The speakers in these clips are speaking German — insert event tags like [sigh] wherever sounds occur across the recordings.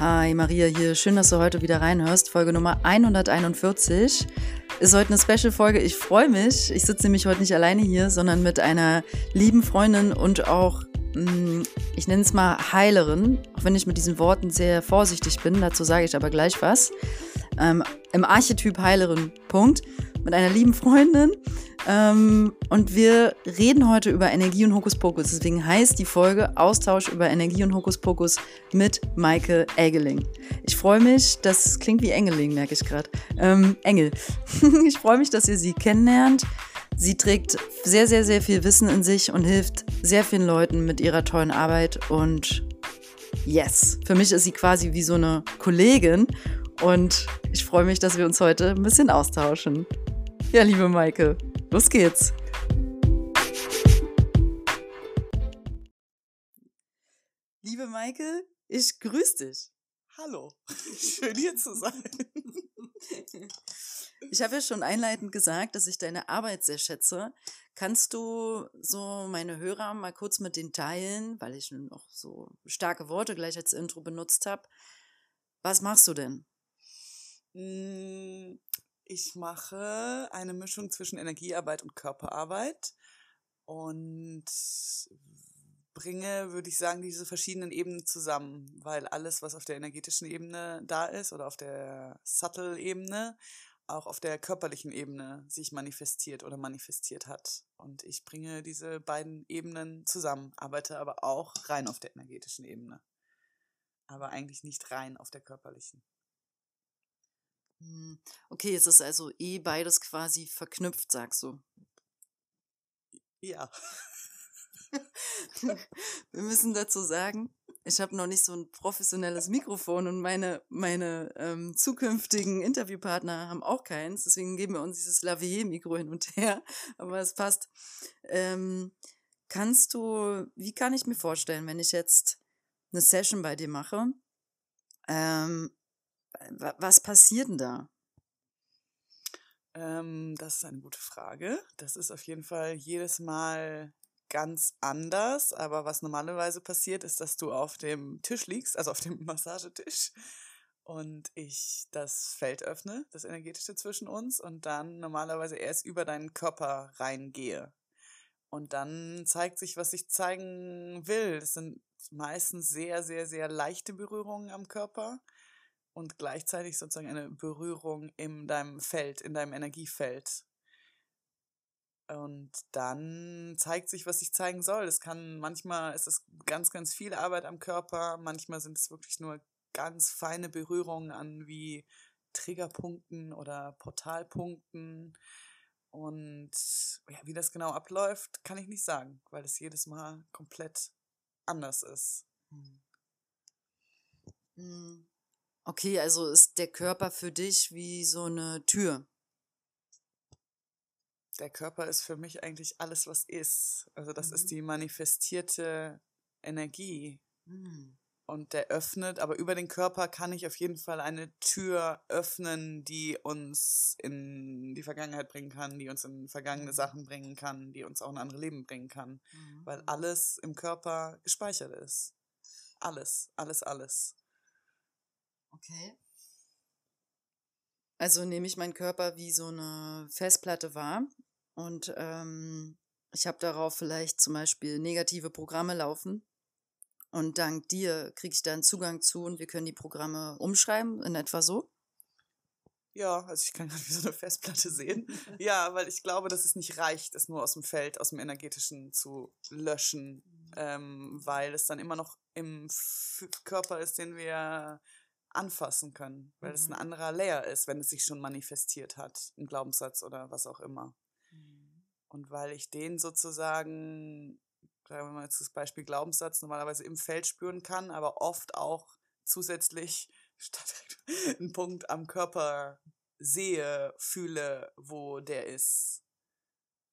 Hi, Maria hier. Schön, dass du heute wieder reinhörst. Folge Nummer 141 ist heute eine Special-Folge. Ich freue mich. Ich sitze nämlich heute nicht alleine hier, sondern mit einer lieben Freundin und auch, mm, ich nenne es mal Heilerin, auch wenn ich mit diesen Worten sehr vorsichtig bin. Dazu sage ich aber gleich was. Ähm, Im Archetyp Heilerin, Punkt. Mit einer lieben Freundin. Ähm, und wir reden heute über Energie und Hokuspokus. Deswegen heißt die Folge Austausch über Energie und Hokuspokus mit Maike Egeling. Ich freue mich, das klingt wie Engeling, merke ich gerade. Ähm, Engel. [laughs] ich freue mich, dass ihr sie kennenlernt. Sie trägt sehr, sehr, sehr viel Wissen in sich und hilft sehr vielen Leuten mit ihrer tollen Arbeit. Und yes, für mich ist sie quasi wie so eine Kollegin. Und ich freue mich, dass wir uns heute ein bisschen austauschen. Ja, liebe Maike, los geht's. Liebe Maike, ich grüße dich. Hallo, [laughs] schön hier zu sein. Ich habe ja schon einleitend gesagt, dass ich deine Arbeit sehr schätze. Kannst du so meine Hörer mal kurz mit den teilen, weil ich noch so starke Worte gleich als Intro benutzt habe. Was machst du denn? Ich mache eine Mischung zwischen Energiearbeit und Körperarbeit und bringe, würde ich sagen, diese verschiedenen Ebenen zusammen, weil alles, was auf der energetischen Ebene da ist oder auf der Subtle-Ebene, auch auf der körperlichen Ebene sich manifestiert oder manifestiert hat. Und ich bringe diese beiden Ebenen zusammen, arbeite aber auch rein auf der energetischen Ebene, aber eigentlich nicht rein auf der körperlichen. Hm, okay, es ist also eh beides quasi verknüpft, sagst du. Ja. [laughs] Wir müssen dazu sagen, ich habe noch nicht so ein professionelles Mikrofon und meine, meine ähm, zukünftigen Interviewpartner haben auch keins. Deswegen geben wir uns dieses Lavier-Mikro hin und her. Aber es passt. Ähm, kannst du, wie kann ich mir vorstellen, wenn ich jetzt eine Session bei dir mache? Ähm, was passiert denn da? Ähm, das ist eine gute Frage. Das ist auf jeden Fall jedes Mal ganz anders. Aber was normalerweise passiert, ist, dass du auf dem Tisch liegst, also auf dem [laughs] Massagetisch, und ich das Feld öffne, das energetische zwischen uns, und dann normalerweise erst über deinen Körper reingehe. Und dann zeigt sich, was ich zeigen will. Es sind meistens sehr, sehr, sehr leichte Berührungen am Körper und gleichzeitig sozusagen eine Berührung in deinem Feld, in deinem Energiefeld. Und dann zeigt sich, was sich zeigen soll. Es kann, manchmal ist es ganz, ganz viel Arbeit am Körper, manchmal sind es wirklich nur ganz feine Berührungen an wie Triggerpunkten oder Portalpunkten. Und ja, wie das genau abläuft, kann ich nicht sagen, weil es jedes Mal komplett anders ist. Hm. Okay, also ist der Körper für dich wie so eine Tür. Der Körper ist für mich eigentlich alles, was ist. Also das mhm. ist die manifestierte Energie. Mhm. Und der öffnet, aber über den Körper kann ich auf jeden Fall eine Tür öffnen, die uns in die Vergangenheit bringen kann, die uns in vergangene mhm. Sachen bringen kann, die uns auch in andere Leben bringen kann. Mhm. Weil alles im Körper gespeichert ist. Alles, alles, alles. Okay. Also nehme ich meinen Körper wie so eine Festplatte wahr und ähm, ich habe darauf vielleicht zum Beispiel negative Programme laufen und dank dir kriege ich dann Zugang zu und wir können die Programme umschreiben, in etwa so. Ja, also ich kann [laughs] gerade wie so eine Festplatte sehen. [laughs] ja, weil ich glaube, dass es nicht reicht, es nur aus dem Feld, aus dem energetischen zu löschen, mhm. ähm, weil es dann immer noch im Körper ist, den wir anfassen können, weil mhm. es ein mhm. anderer Layer ist, wenn es sich schon manifestiert hat, ein Glaubenssatz oder was auch immer. Mhm. Und weil ich den sozusagen, sagen wir mal jetzt das Beispiel Glaubenssatz, normalerweise im Feld spüren kann, aber oft auch zusätzlich [laughs] statt einen Punkt am Körper sehe, fühle, wo der ist.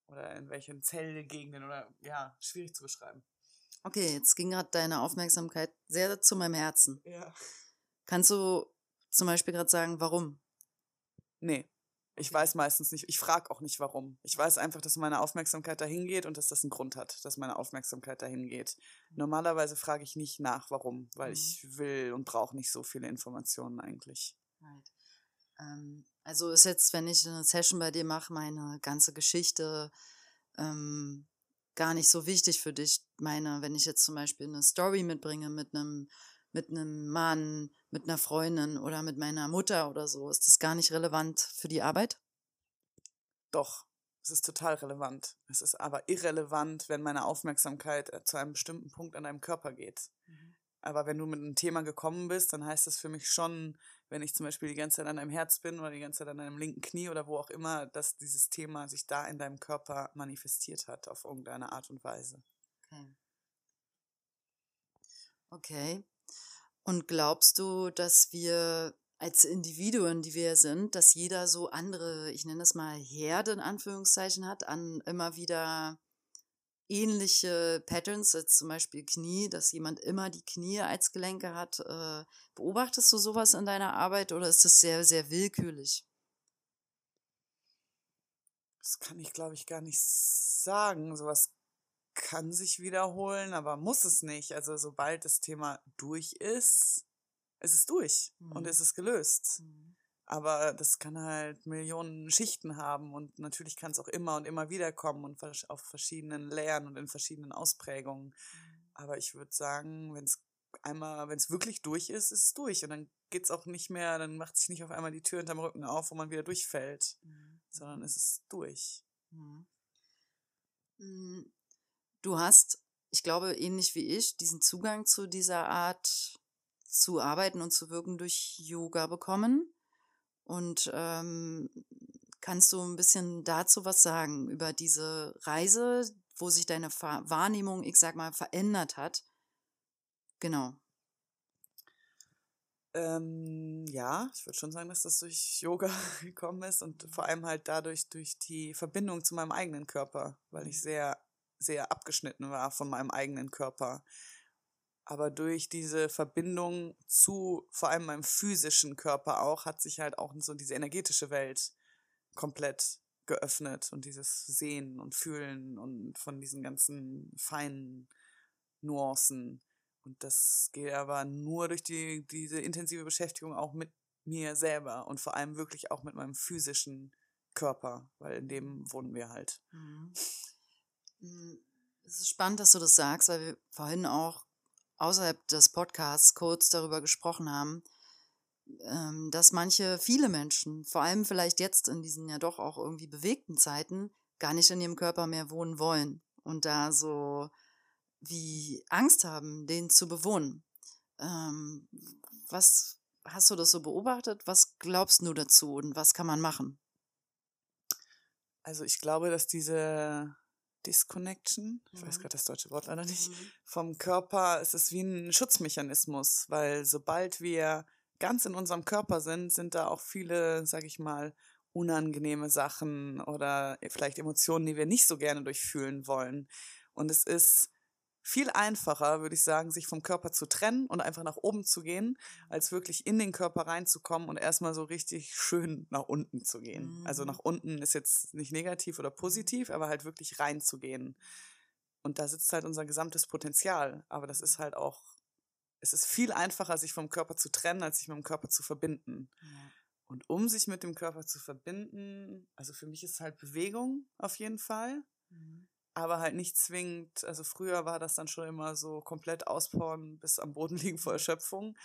Oder in welchen Zellgegenden oder ja, schwierig zu beschreiben. Okay, jetzt ging gerade deine Aufmerksamkeit sehr zu meinem Herzen. Ja. Kannst du zum Beispiel gerade sagen, warum? Nee. Ich weiß meistens nicht, ich frage auch nicht warum. Ich weiß einfach, dass meine Aufmerksamkeit dahin geht und dass das einen Grund hat, dass meine Aufmerksamkeit dahin geht. Mhm. Normalerweise frage ich nicht nach, warum, weil mhm. ich will und brauche nicht so viele Informationen eigentlich. Right. Ähm, also ist jetzt, wenn ich eine Session bei dir mache, meine ganze Geschichte ähm, gar nicht so wichtig für dich. Meine, wenn ich jetzt zum Beispiel eine Story mitbringe mit einem mit einem Mann, mit einer Freundin oder mit meiner Mutter oder so? Ist das gar nicht relevant für die Arbeit? Doch, es ist total relevant. Es ist aber irrelevant, wenn meine Aufmerksamkeit äh, zu einem bestimmten Punkt an deinem Körper geht. Mhm. Aber wenn du mit einem Thema gekommen bist, dann heißt das für mich schon, wenn ich zum Beispiel die ganze Zeit an deinem Herz bin oder die ganze Zeit an deinem linken Knie oder wo auch immer, dass dieses Thema sich da in deinem Körper manifestiert hat auf irgendeine Art und Weise. Okay. Okay. Und glaubst du, dass wir als Individuen, die wir sind, dass jeder so andere, ich nenne es mal Herde in Anführungszeichen hat, an immer wieder ähnliche Patterns, als zum Beispiel Knie, dass jemand immer die Knie als Gelenke hat. Äh, beobachtest du sowas in deiner Arbeit oder ist das sehr, sehr willkürlich? Das kann ich, glaube ich, gar nicht sagen. Sowas kann sich wiederholen, aber muss es nicht. Also sobald das Thema durch ist, ist es durch mhm. und ist es gelöst. Mhm. Aber das kann halt Millionen Schichten haben und natürlich kann es auch immer und immer wieder kommen und auf verschiedenen Layern und in verschiedenen Ausprägungen. Mhm. Aber ich würde sagen, wenn es einmal, wenn es wirklich durch ist, ist es durch und dann geht es auch nicht mehr, dann macht sich nicht auf einmal die Tür hinterm Rücken auf, wo man wieder durchfällt, mhm. sondern es ist durch. Du hast, ich glaube, ähnlich wie ich, diesen Zugang zu dieser Art zu arbeiten und zu wirken durch Yoga bekommen. Und ähm, kannst du ein bisschen dazu was sagen über diese Reise, wo sich deine Wahrnehmung, ich sag mal, verändert hat? Genau. Ähm, ja, ich würde schon sagen, dass das durch Yoga [laughs] gekommen ist und vor allem halt dadurch durch die Verbindung zu meinem eigenen Körper, weil ich mhm. sehr sehr abgeschnitten war von meinem eigenen Körper. Aber durch diese Verbindung zu vor allem meinem physischen Körper auch, hat sich halt auch so diese energetische Welt komplett geöffnet und dieses Sehen und Fühlen und von diesen ganzen feinen Nuancen. Und das geht aber nur durch die, diese intensive Beschäftigung auch mit mir selber und vor allem wirklich auch mit meinem physischen Körper, weil in dem wohnen wir halt. Mhm. Hm, es ist spannend, dass du das sagst, weil wir vorhin auch außerhalb des Podcasts kurz darüber gesprochen haben, ähm, dass manche, viele Menschen, vor allem vielleicht jetzt in diesen ja doch auch irgendwie bewegten Zeiten, gar nicht in ihrem Körper mehr wohnen wollen und da so wie Angst haben, den zu bewohnen. Ähm, was hast du das so beobachtet? Was glaubst du dazu und was kann man machen? Also ich glaube, dass diese Disconnection, ich weiß mhm. gerade das deutsche Wort leider nicht, mhm. vom Körper, es ist wie ein Schutzmechanismus, weil sobald wir ganz in unserem Körper sind, sind da auch viele, sag ich mal, unangenehme Sachen oder vielleicht Emotionen, die wir nicht so gerne durchfühlen wollen. Und es ist viel einfacher, würde ich sagen, sich vom Körper zu trennen und einfach nach oben zu gehen, als wirklich in den Körper reinzukommen und erstmal so richtig schön nach unten zu gehen. Also mhm. Also nach unten ist jetzt nicht negativ oder positiv, aber halt wirklich reinzugehen. Und da sitzt halt unser gesamtes Potenzial. Aber das ist halt auch, es ist viel einfacher, sich vom Körper zu trennen, als sich mit dem Körper zu verbinden. Ja. Und um sich mit dem Körper zu verbinden, also für mich ist halt Bewegung auf jeden Fall. Aber halt nicht zwingend. Also früher war das dann schon immer so komplett auspowern bis am Boden [laughs] liegen vor Erschöpfung,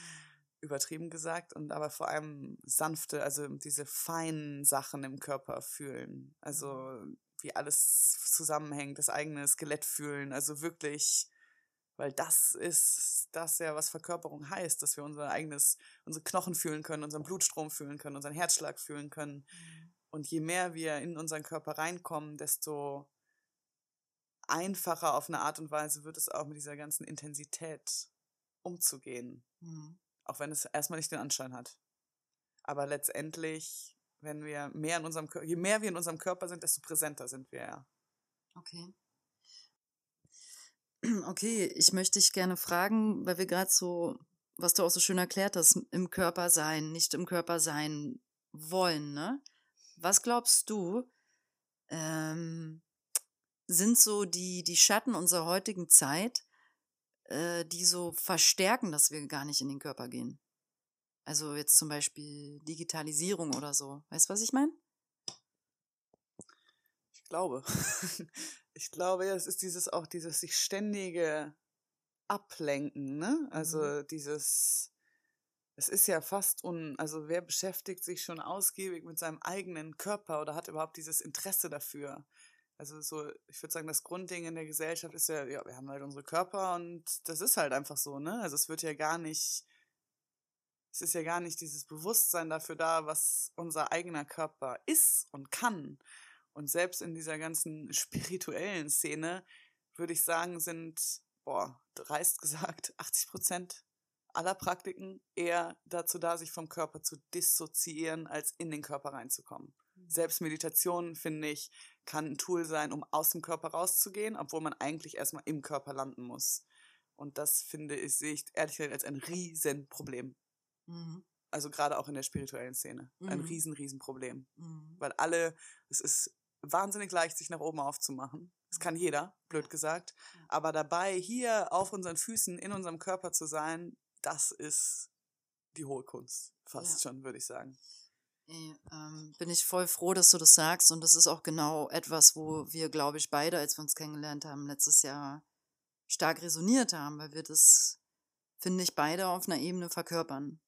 übertrieben gesagt, und aber vor allem sanfte, also diese feinen Sachen im Körper fühlen. Also mhm. wie alles zusammenhängt, das eigene Skelett fühlen, also wirklich. Weil das ist das ja, was Verkörperung heißt, dass wir unser eigenes, unsere Knochen fühlen können, unseren Blutstrom fühlen können, unseren Herzschlag fühlen können. Mhm. Und je mehr wir in unseren Körper reinkommen, desto einfacher auf eine Art und Weise wird es auch mit dieser ganzen Intensität umzugehen. Mhm. Auch wenn es erstmal nicht den Anschein hat. Aber letztendlich, wenn wir mehr in unserem Körper, je mehr wir in unserem Körper sind, desto präsenter sind wir ja. Okay. [clears throat] Okay, ich möchte dich gerne fragen, weil wir gerade so, was du auch so schön erklärt hast, im Körper sein, nicht im Körper sein wollen, ne? Was glaubst du, ähm, sind so die, die Schatten unserer heutigen Zeit, äh, die so verstärken, dass wir gar nicht in den Körper gehen? Also jetzt zum Beispiel Digitalisierung oder so. Weißt du, was ich meine? Ich glaube. [laughs] ich glaube, ja, es ist dieses auch dieses sich ständige Ablenken, ne? Also mhm. dieses, es ist ja fast un, also wer beschäftigt sich schon ausgiebig mit seinem eigenen Körper oder hat überhaupt dieses Interesse dafür? Also so, ich würde sagen, das Grundding in der Gesellschaft ist ja, ja, wir haben halt unsere Körper und das ist halt einfach so, ne? Also es wird ja gar nicht, es ist ja gar nicht dieses Bewusstsein dafür da, was unser eigener Körper ist und kann. Und selbst in dieser ganzen [laughs] spirituellen Szene, würde ich sagen, sind, boah, dreist gesagt, 80 Prozent aller Praktiken eher dazu da, sich vom Körper zu dissoziieren, als in den Körper reinzukommen. Selbst Meditation, finde ich, kann ein Tool sein, um aus dem Körper rauszugehen, obwohl man eigentlich erstmal im Körper landen muss. Und das finde ich, sehe ich ehrlich gesagt als ein Riesenproblem. Mhm. Also gerade auch in der spirituellen Szene. Mhm. Ein riesen, riesen Problem. Mhm. Weil alle, es ist wahnsinnig leicht, sich nach oben aufzumachen. Das kann jeder, blöd gesagt. Aber dabei hier auf unseren Füßen, in unserem Körper zu sein, das ist die hohe Kunst. Fast ja. schon, würde ich sagen. Ähm, bin ich voll froh, dass du das sagst. Und das ist auch genau etwas, wo wir, glaube ich, beide, als wir uns kennengelernt haben, letztes Jahr stark resoniert haben, weil wir das, finde ich, beide auf einer Ebene verkörpern.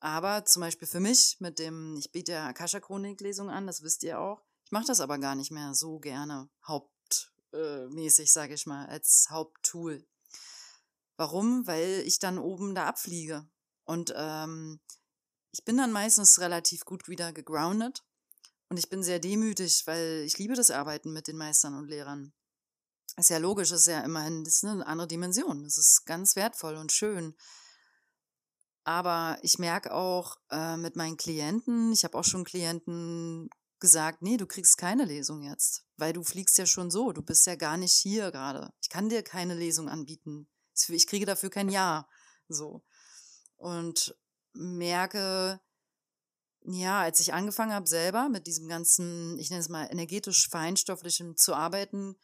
Aber zum Beispiel für mich mit dem, ich biete ja Akasha-Chronik-Lesung an, das wisst ihr auch. Ich mache das aber gar nicht mehr so gerne, hauptmäßig, sage ich mal, als Haupttool. Warum? Weil ich dann oben da abfliege. Und ähm, ich bin dann meistens relativ gut wieder gegroundet. Und ich bin sehr demütig, weil ich liebe das Arbeiten mit den Meistern und Lehrern. Ist ja logisch, ist ja immerhin ist eine andere Dimension. Das ist ganz wertvoll und schön. Aber ich merke auch äh, mit meinen Klienten, ich habe auch schon Klienten gesagt, nee, du kriegst keine Lesung jetzt, weil du fliegst ja schon so, du bist ja gar nicht hier gerade. Ich kann dir keine Lesung anbieten ich kriege dafür kein Ja. So. Und merke, ja, als ich angefangen habe, selber mit diesem ganzen, ich nenne es mal energetisch feinstofflichem zu arbeiten,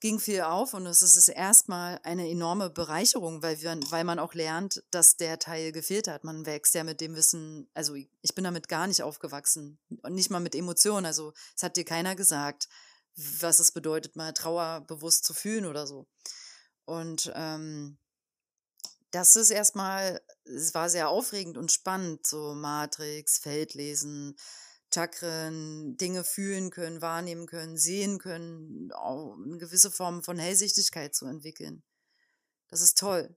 ging viel auf und es ist erstmal eine enorme Bereicherung, weil, wir, weil man auch lernt, dass der Teil gefehlt hat. Man wächst ja mit dem Wissen, also ich bin damit gar nicht aufgewachsen und nicht mal mit Emotionen. Also es hat dir keiner gesagt, was es bedeutet, mal Trauer bewusst zu fühlen oder so. Und ähm, das ist erstmal, es war sehr aufregend und spannend, so Matrix, Feldlesen, Chakren, Dinge fühlen können, wahrnehmen können, sehen können, auch eine gewisse Form von Hellsichtigkeit zu entwickeln. Das ist toll.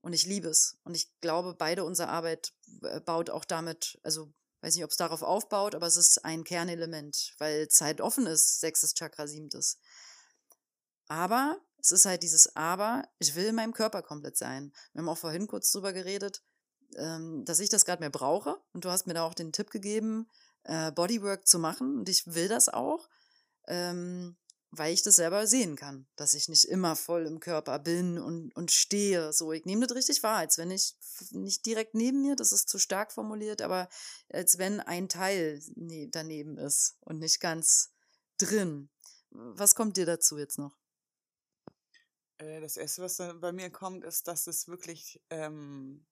Und ich liebe es. Und ich glaube, beide unsere Arbeit äh, baut auch damit, also weiß nicht, ob es darauf aufbaut, aber es ist ein Kernelement, weil Zeit offen ist, sechstes Chakra, siebtes. Aber es ist halt dieses Aber, ich will in meinem Körper komplett sein. Wir haben auch vorhin kurz drüber geredet, ähm, dass ich das gerade mehr brauche. Und du hast mir da auch den Tipp gegeben, äh, Bodywork zu machen. Und ich will das auch, ähm, weil ich das selber sehen kann, dass ich nicht immer voll im Körper bin und, und stehe. So, ich nehme das richtig wahr, als wenn ich nicht direkt neben mir, das ist zu stark formuliert, aber als wenn ein Teil ne daneben ist und nicht ganz drin. Was kommt dir dazu jetzt noch? Äh, das Erste, was bei mir kommt, ist, dass es wirklich ähm,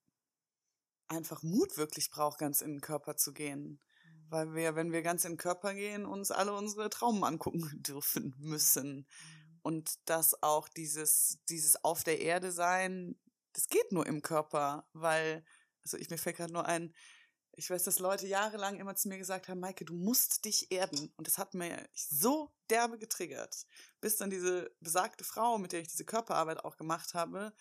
einfach Mut wirklich braucht, ganz in den Körper zu gehen. Mhm. Weil wir, wenn wir ganz in den Körper gehen, uns alle unsere Traumen angucken [laughs] dürfen müssen. Mhm. Und dass auch dieses, dieses Auf der Erde sein, das geht nur im Körper, weil, also ich mir fällt gerade nur ein, ich weiß, dass Leute jahrelang immer zu mir gesagt haben, Maike, du musst dich erden. Und das hat mir so derbe getriggert, bis dann diese besagte Frau, mit der ich diese Körperarbeit auch gemacht habe,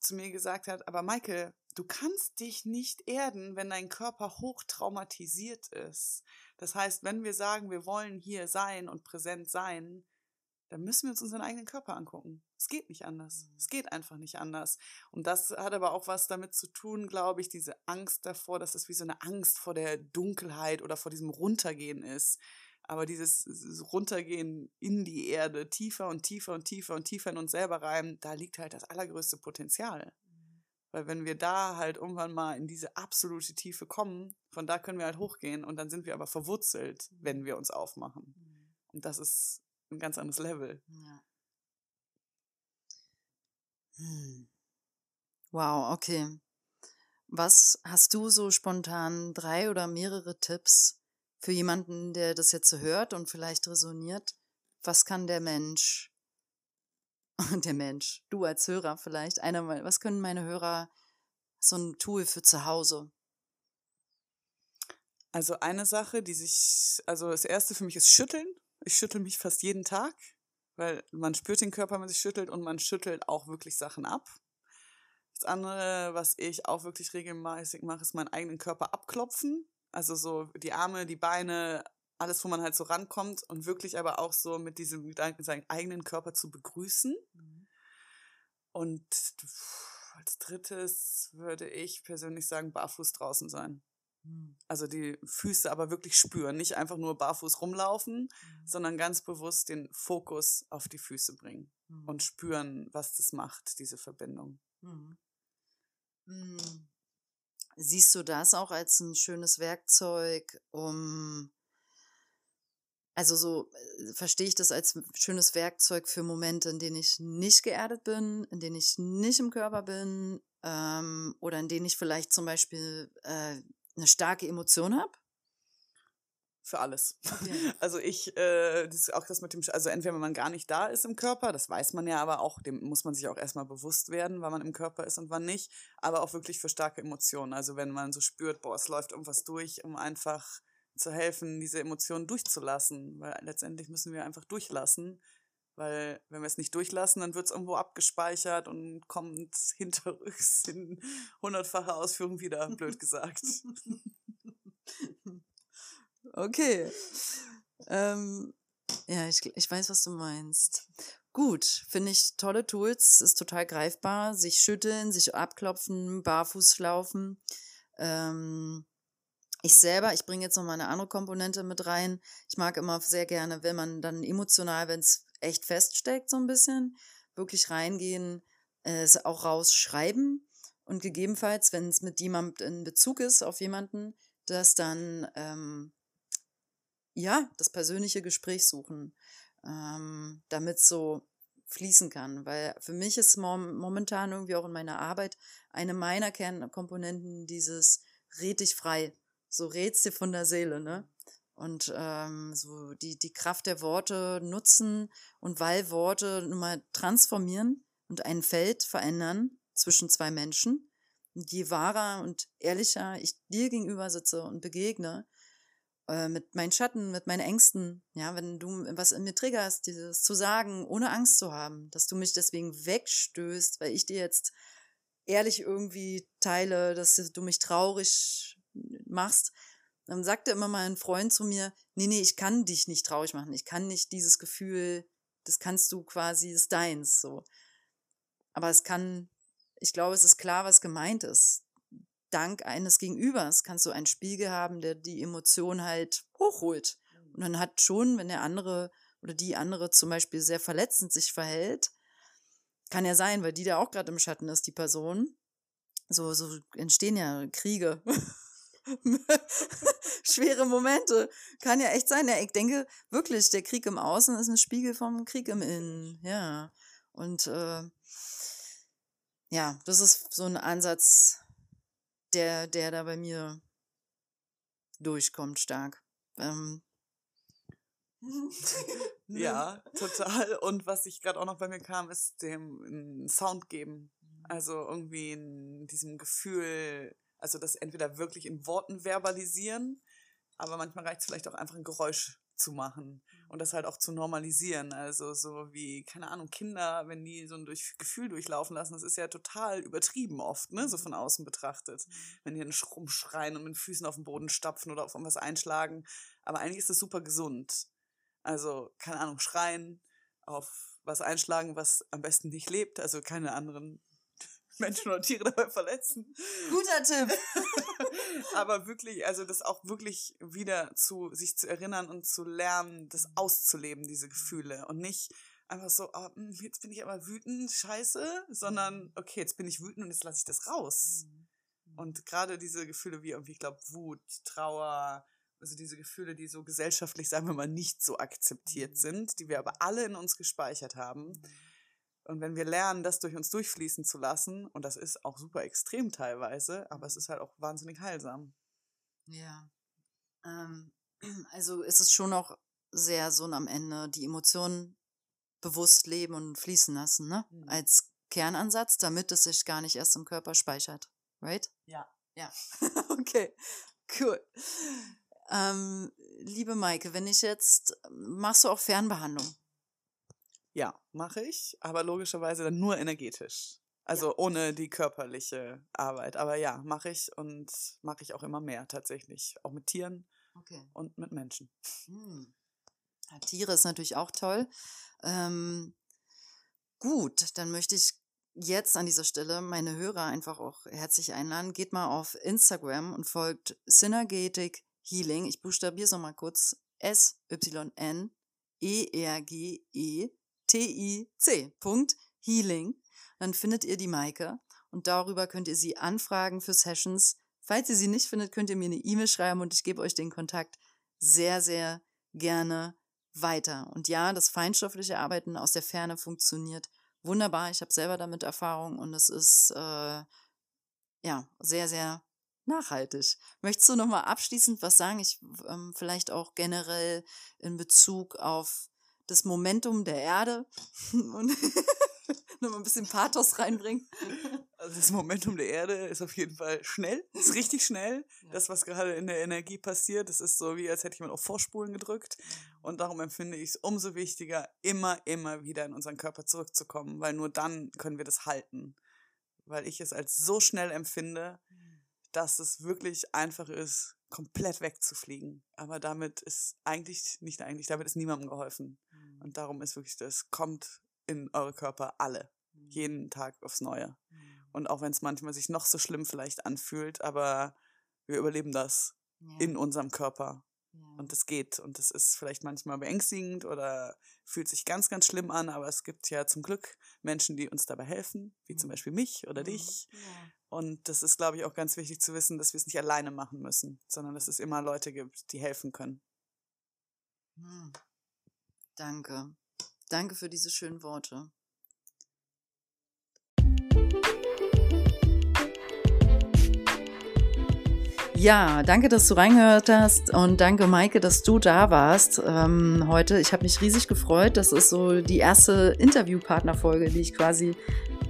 zu mir gesagt hat, aber Maike, du kannst dich nicht erden, wenn dein Körper hoch traumatisiert ist. Das heißt, wenn wir sagen, wir wollen hier sein und präsent sein, dann müssen wir uns unseren eigenen Körper angucken. Es geht nicht anders. Mhm. Es geht einfach nicht anders. Und das hat aber auch was damit zu tun, glaube ich, diese Angst davor, dass es wie so eine Angst vor der Dunkelheit oder vor diesem Runtergehen ist. Aber dieses Runtergehen in die Erde, tiefer und tiefer und tiefer und tiefer in uns selber rein, da liegt halt das allergrößte Potenzial. Mhm. Weil wenn wir da halt irgendwann mal in diese absolute Tiefe kommen, von da können wir halt hochgehen und dann sind wir aber verwurzelt, wenn wir uns aufmachen. Mhm. Und das ist ein ganz anderes Level. Ja. Hm. Wow, okay. Was hast du so spontan drei oder mehrere Tipps für jemanden, der das jetzt so hört und vielleicht resoniert? Was kann der Mensch, [laughs] der Mensch, du als Hörer vielleicht, einer mal, was können meine Hörer so ein Tool für zu Hause? Also eine Sache, die sich, also das erste für mich ist Schütteln. Ich schüttel mich fast jeden Tag, weil man spürt den Körper, wenn man sich schüttelt und man schüttelt auch wirklich Sachen ab. Das andere, was ich auch wirklich regelmäßig mache, ist meinen eigenen Körper abklopfen. Also so die Arme, die Beine, alles, wo man halt so rankommt und wirklich aber auch so mit diesem Gedanken, seinen eigenen Körper zu begrüßen. Und als drittes würde ich persönlich sagen, barfuß draußen sein. Also die Füße aber wirklich spüren, nicht einfach nur barfuß rumlaufen, sondern ganz bewusst den Fokus auf die Füße bringen und spüren, was das macht, diese Verbindung. Mhm. Mhm. Siehst du das auch als ein schönes Werkzeug, um, also so äh, verstehe ich das als schönes Werkzeug für Momente, in denen ich nicht geerdet bin, in denen ich nicht im Körper bin ähm, oder in denen ich vielleicht zum Beispiel äh, eine starke Emotion habe? Für alles. Okay. [laughs] Also ich, äh, das ist auch das mit dem, also entweder wenn man gar nicht da ist im Körper, das weiß man ja, aber auch, dem muss man sich auch erstmal bewusst werden, wann man im Körper ist und wann nicht, aber auch wirklich für starke Emotionen. Also wenn man so spürt, boah, es läuft irgendwas durch, um einfach zu helfen, diese Emotionen durchzulassen, weil letztendlich müssen wir einfach durchlassen, weil wenn wir es nicht durchlassen, dann wird es irgendwo abgespeichert und kommt [laughs] hinterrücks in hundertfacher Ausführung wieder, blöd [laughs] gesagt. Okay. Ähm, ja, ich, ich weiß, was du meinst. Gut, finde ich tolle Tools, ist total greifbar. Sich schütteln, sich abklopfen, barfuß laufen. Ähm, ich selber, ich bringe jetzt noch mal eine andere Komponente mit rein. Ich mag immer sehr gerne, wenn man dann emotional, wenn es echt feststeckt, so ein bisschen, wirklich reingehen, äh, es auch rausschreiben und gegebenenfalls, wenn es mit jemandem in Bezug ist, auf jemanden, das dann ähm, ja, das persönliche Gespräch suchen, ähm, damit so fließen kann. Weil für mich ist mom momentan irgendwie auch in meiner Arbeit eine meiner Kernkomponenten dieses red dich frei. So redst dir von der Seele, ne? Und ähm, so die, die Kraft der Worte nutzen und weil Worte nun mal transformieren und ein Feld verändern zwischen zwei Menschen. Und je wahrer und ehrlicher ich dir gegenüber sitze und begegne, äh, mit meinen Schatten, mit meinen Ängsten, ja, wenn du was in mir triggerst, dieses zu sagen, ohne Angst zu haben, dass du mich deswegen wegstößt, weil ich dir jetzt ehrlich irgendwie teile, dass du mich traurig machst, dann sagte immer mal ein Freund zu mir, nee, nee, ich kann dich nicht traurig machen, ich kann nicht dieses Gefühl, das kannst du quasi, ist deins, so. Aber es kann, ich glaube, es ist klar, was gemeint ist dank eines Gegenübers kannst du einen Spiegel haben, der die Emotion halt hochholt. Und dann hat schon, wenn der andere oder die andere zum Beispiel sehr verletzend sich verhält, kann ja sein, weil die da auch gerade im Schatten ist, die Person. So, so entstehen ja Kriege. [laughs] [laughs] Schwere Momente. Kann ja echt sein. Ja, ich denke wirklich, der Krieg im Außen ist ein Spiegel vom Krieg im Innen. Ja. Und äh, ja, das ist so ein Ansatz, der, der da bei mir durchkommt stark. Ähm. [laughs] ja, total. Und was ich gerade auch noch bei mir kam, ist dem Sound geben. Also irgendwie in diesem Gefühl, also das entweder wirklich in Worten verbalisieren, aber manchmal reicht es vielleicht auch einfach ein Geräusch zu machen und das halt auch zu normalisieren. Also so wie, keine Ahnung, Kinder, wenn die so ein durch Gefühl durchlaufen lassen, das ist ja total übertrieben oft, ne, so von außen betrachtet. Wenn die dann rumschreien und mit Füßen auf den Boden stapfen oder auf irgendwas einschlagen. Aber eigentlich ist das super gesund. Also, keine Ahnung, schreien, auf was einschlagen, was am besten nicht lebt, also keine anderen Menschen oder Tiere dabei verletzen. Guter Tipp. [laughs] Aber wirklich, also das auch wirklich wieder zu sich zu erinnern und zu lernen, das auszuleben, diese Gefühle und nicht einfach so, oh, jetzt bin ich aber wütend, scheiße, sondern Mhm. okay, jetzt bin ich wütend und jetzt lasse ich das raus. Und gerade diese Gefühle wie irgendwie, ich glaube, Wut, Trauer, also diese Gefühle, die so gesellschaftlich, sagen wir mal, nicht so akzeptiert Mhm. sind, die wir aber alle in uns gespeichert haben. Und wenn wir lernen, das durch uns durchfließen zu lassen, und das ist auch super extrem teilweise, aber es ist halt auch wahnsinnig heilsam. Ja. Ähm, [clears throat] also ist es schon auch sehr so am Ende die Emotionen bewusst leben und fließen lassen, ne? Mhm. Als Kernansatz, damit es sich gar nicht erst im Körper speichert. Right? Ja. Ja. [laughs] okay. Cool. Ähm, liebe Maike, wenn ich jetzt, machst du auch Fernbehandlung? Ja, mache ich, aber logischerweise dann nur energetisch. Also ohne die körperliche Arbeit. Aber ja, mache ich und mache ich auch immer mehr tatsächlich. Auch mit Tieren Okay. und mit Menschen. Hm. Ja, Tiere ist natürlich auch toll. Ähm, gut, dann möchte ich jetzt an dieser Stelle meine Hörer einfach auch herzlich einladen. Geht mal auf Instagram und folgt Synergetic Healing. Ich buchstabiere es nochmal kurz. S-Y-N-E-R-G-E-T-I-C. Punkt Healing. Dann findet ihr die Maike und darüber könnt ihr sie anfragen für Sessions. Falls ihr sie nicht findet, könnt ihr mir eine E-Mail schreiben und ich gebe euch den Kontakt sehr, sehr gerne weiter. Und ja, das feinstoffliche Arbeiten aus der Ferne funktioniert wunderbar. Ich habe selber damit Erfahrung und es ist äh, ja sehr, sehr nachhaltig. Möchtest du noch mal abschließend was sagen? Ich ähm, vielleicht auch generell in Bezug auf das Momentum der Erde [laughs] und [laughs] noch mal ein bisschen Pathos reinbringen. Also das Momentum der Erde ist auf jeden Fall schnell, ist richtig schnell. Ja. Das, was gerade in der Energie passiert, das ist so wie, als hätte jemand auf Vorspulen gedrückt. Und darum empfinde ich es umso wichtiger, immer, immer wieder in unseren Körper zurückzukommen, weil nur dann können wir das halten. Weil ich es als so schnell empfinde, dass es wirklich einfach ist, komplett wegzufliegen. Aber damit ist eigentlich, nicht eigentlich, damit ist niemandem geholfen. Und darum ist wirklich das, kommt in eure Körper alle, jeden Tag aufs Neue. Und auch wenn es manchmal sich noch so schlimm vielleicht anfühlt, aber wir überleben das in unserem Körper. Und das geht. Und das ist vielleicht manchmal beängstigend oder fühlt sich ganz, ganz schlimm an. Aber es gibt ja zum Glück Menschen, die uns dabei helfen, wie zum Mhm. Beispiel mich oder dich. Und das ist, glaube ich, auch ganz wichtig zu wissen, dass wir es nicht alleine machen müssen, sondern dass es immer Leute gibt, die helfen können. Hm. Danke. Danke für diese schönen Worte. Ja, danke, dass du reingehört hast und danke, Maike, dass du da warst ähm, heute. Ich habe mich riesig gefreut. Das ist so die erste Interviewpartnerfolge, die ich quasi,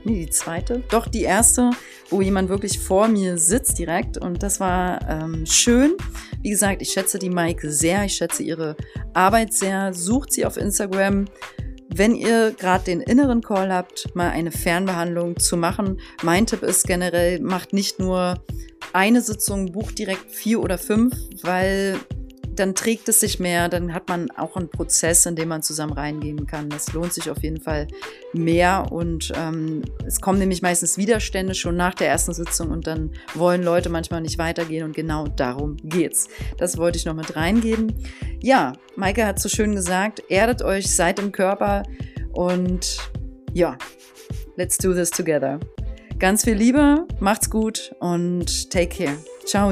nee, die zweite, doch die erste, wo jemand wirklich vor mir sitzt direkt und das war ähm, schön. Wie gesagt, ich schätze die Maike sehr, ich schätze ihre Arbeit sehr. Sucht sie auf Instagram. Wenn ihr gerade den inneren Call habt, mal eine Fernbehandlung zu machen. Mein Tipp ist generell, macht nicht nur eine Sitzung, bucht direkt vier oder fünf, weil dann trägt es sich mehr, dann hat man auch einen Prozess, in dem man zusammen reingehen kann. Das lohnt sich auf jeden Fall mehr und ähm, es kommen nämlich meistens Widerstände schon nach der ersten Sitzung und dann wollen Leute manchmal nicht weitergehen und genau darum geht's. Das wollte ich noch mit reingeben. Ja, Maike hat so schön gesagt, erdet euch, seid im Körper und ja, let's do this together. Ganz viel Liebe, macht's gut und take care. Ciao.